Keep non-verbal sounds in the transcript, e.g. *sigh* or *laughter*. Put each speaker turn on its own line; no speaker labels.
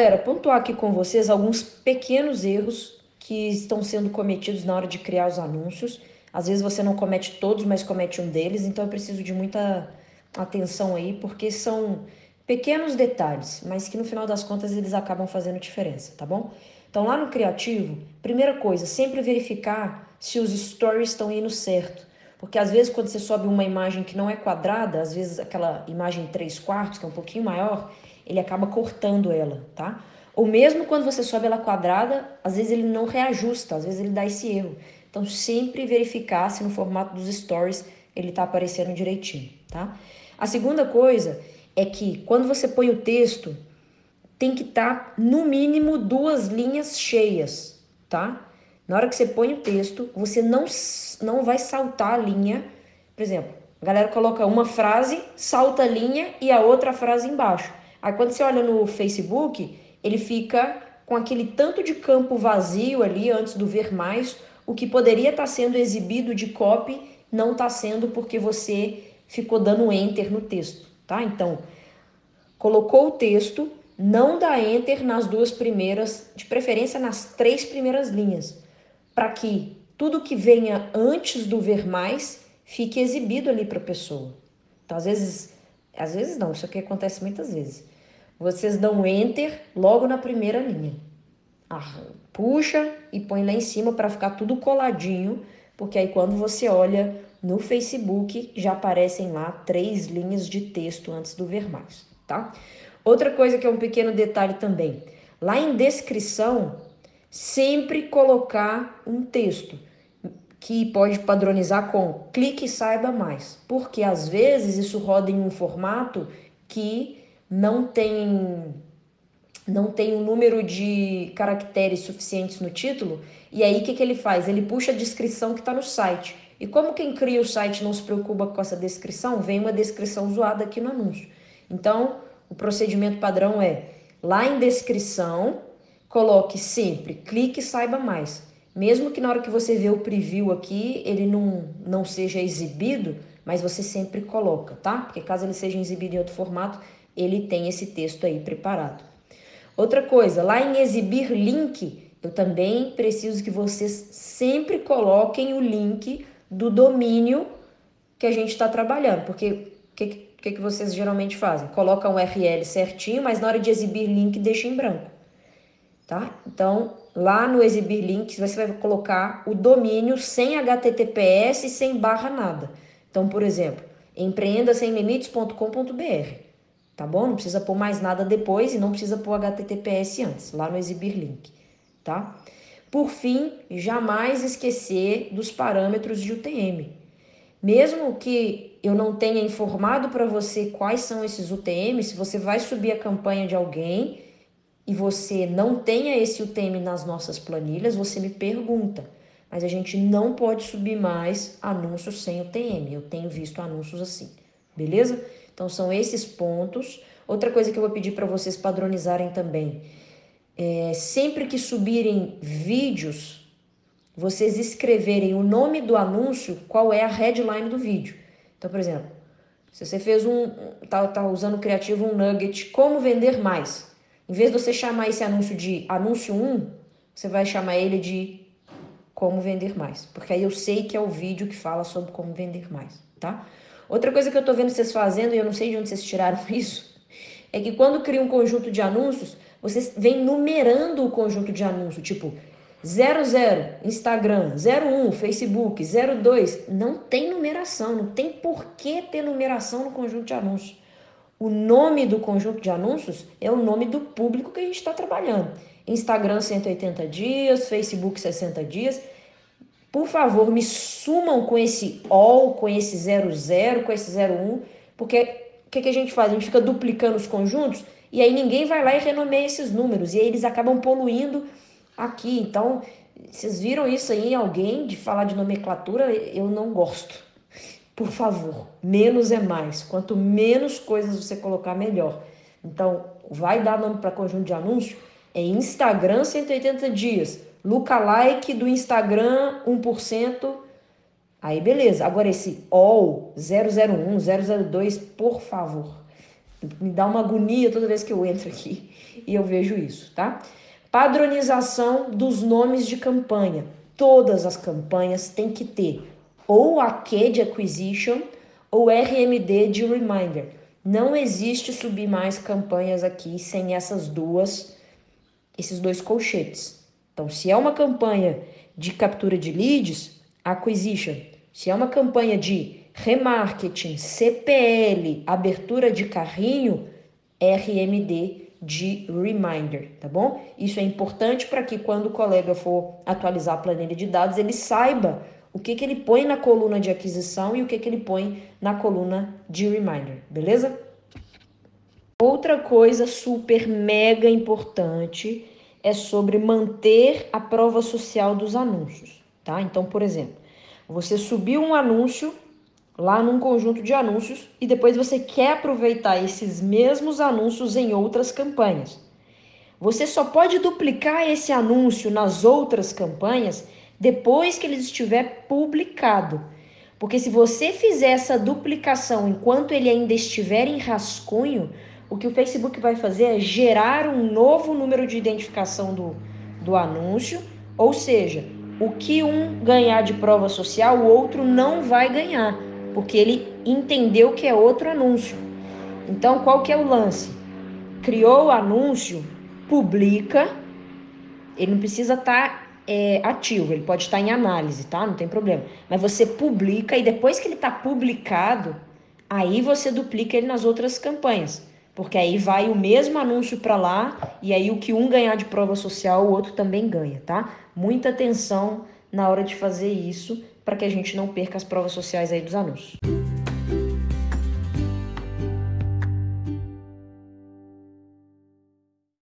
Galera, pontuar aqui com vocês alguns pequenos erros que estão sendo cometidos na hora de criar os anúncios. Às vezes você não comete todos, mas comete um deles, então eu preciso de muita atenção aí, porque são pequenos detalhes, mas que no final das contas eles acabam fazendo diferença, tá bom? Então lá no criativo, primeira coisa, sempre verificar se os stories estão indo certo. Porque às vezes quando você sobe uma imagem que não é quadrada, às vezes aquela imagem 3 quartos, que é um pouquinho maior, ele acaba cortando ela, tá? Ou mesmo quando você sobe ela quadrada, às vezes ele não reajusta, às vezes ele dá esse erro. Então sempre verificar se no formato dos stories ele tá aparecendo direitinho, tá? A segunda coisa é que quando você põe o texto, tem que estar tá, no mínimo duas linhas cheias, tá? Na hora que você põe o texto, você não, não vai saltar a linha. Por exemplo, a galera coloca uma frase, salta a linha e a outra frase embaixo. Aí quando você olha no Facebook, ele fica com aquele tanto de campo vazio ali antes do ver mais, o que poderia estar tá sendo exibido de copy não está sendo porque você ficou dando enter no texto, tá? Então, colocou o texto, não dá enter nas duas primeiras, de preferência nas três primeiras linhas para que tudo que venha antes do ver mais fique exibido ali para a pessoa. Então, às vezes, às vezes não, isso aqui acontece muitas vezes. Vocês dão enter logo na primeira linha. Ah, puxa e põe lá em cima para ficar tudo coladinho, porque aí quando você olha no Facebook já aparecem lá três linhas de texto antes do ver mais, tá? Outra coisa que é um pequeno detalhe também, lá em descrição sempre colocar um texto que pode padronizar com clique e saiba mais, porque às vezes isso roda em um formato que não tem não tem um número de caracteres suficientes no título, e aí o que, que ele faz? Ele puxa a descrição que está no site. E como quem cria o site não se preocupa com essa descrição, vem uma descrição zoada aqui no anúncio. Então, o procedimento padrão é lá em descrição, coloque sempre clique e saiba mais. Mesmo que na hora que você vê o preview aqui, ele não, não seja exibido, mas você sempre coloca, tá? Porque caso ele seja exibido em outro formato, ele tem esse texto aí preparado. Outra coisa, lá em exibir link, eu também preciso que vocês sempre coloquem o link do domínio que a gente está trabalhando, porque o que, que, que vocês geralmente fazem? Colocam o URL certinho, mas na hora de exibir link deixa em branco tá? Então, lá no exibir links, você vai colocar o domínio sem HTTPS sem barra nada. Então, por exemplo, empreendasemlimites.com.br, tá bom? Não precisa pôr mais nada depois e não precisa pôr HTTPS antes, lá no exibir link, tá? Por fim, jamais esquecer dos parâmetros de UTM. Mesmo que eu não tenha informado para você quais são esses UTMs, se você vai subir a campanha de alguém, e você não tenha esse UTM nas nossas planilhas, você me pergunta. Mas a gente não pode subir mais anúncios sem UTM. Eu tenho visto anúncios assim, beleza? Então são esses pontos. Outra coisa que eu vou pedir para vocês padronizarem também. É, sempre que subirem vídeos, vocês escreverem o nome do anúncio, qual é a headline do vídeo. Então, por exemplo, se você fez um, tá, tá usando o criativo um nugget, como vender mais? Em vez de você chamar esse anúncio de anúncio 1, você vai chamar ele de como vender mais. Porque aí eu sei que é o vídeo que fala sobre como vender mais, tá? Outra coisa que eu tô vendo vocês fazendo, e eu não sei de onde vocês tiraram *laughs* isso, é que quando cria um conjunto de anúncios, vocês vêm numerando o conjunto de anúncios, tipo 00, Instagram, 01, Facebook, 02. Não tem numeração, não tem por que ter numeração no conjunto de anúncios. O nome do conjunto de anúncios é o nome do público que a gente está trabalhando. Instagram 180 dias, Facebook 60 dias. Por favor, me sumam com esse all, com esse 00, com esse 01, porque o que, que a gente faz? A gente fica duplicando os conjuntos e aí ninguém vai lá e renomeia esses números. E aí eles acabam poluindo aqui. Então, vocês viram isso aí em alguém de falar de nomenclatura? Eu não gosto. Por favor, menos é mais. Quanto menos coisas você colocar, melhor. Então, vai dar nome para conjunto de anúncio? É Instagram 180 dias. Lookalike do Instagram 1%. Aí beleza. Agora esse all 001, 002, por favor. Me dá uma agonia toda vez que eu entro aqui *laughs* e eu vejo isso, tá? Padronização dos nomes de campanha. Todas as campanhas têm que ter ou AQ de acquisition ou RMD de reminder. Não existe subir mais campanhas aqui sem essas duas, esses dois colchetes. Então, se é uma campanha de captura de leads, acquisition. Se é uma campanha de remarketing, CPL, abertura de carrinho, RMD de reminder, tá bom? Isso é importante para que quando o colega for atualizar a planilha de dados, ele saiba o que, que ele põe na coluna de aquisição e o que, que ele põe na coluna de reminder, beleza? Outra coisa super mega importante é sobre manter a prova social dos anúncios, tá? Então, por exemplo, você subiu um anúncio lá num conjunto de anúncios e depois você quer aproveitar esses mesmos anúncios em outras campanhas. Você só pode duplicar esse anúncio nas outras campanhas depois que ele estiver publicado. Porque se você fizer essa duplicação enquanto ele ainda estiver em rascunho, o que o Facebook vai fazer é gerar um novo número de identificação do, do anúncio, ou seja, o que um ganhar de prova social, o outro não vai ganhar, porque ele entendeu que é outro anúncio. Então, qual que é o lance? Criou o anúncio, publica, ele não precisa estar tá, é, ativo, ele pode estar em análise, tá? Não tem problema. Mas você publica e depois que ele está publicado, aí você duplica ele nas outras campanhas. Porque aí vai o mesmo anúncio para lá e aí o que um ganhar de prova social, o outro também ganha, tá? Muita atenção na hora de fazer isso para que a gente não perca as provas sociais aí dos anúncios.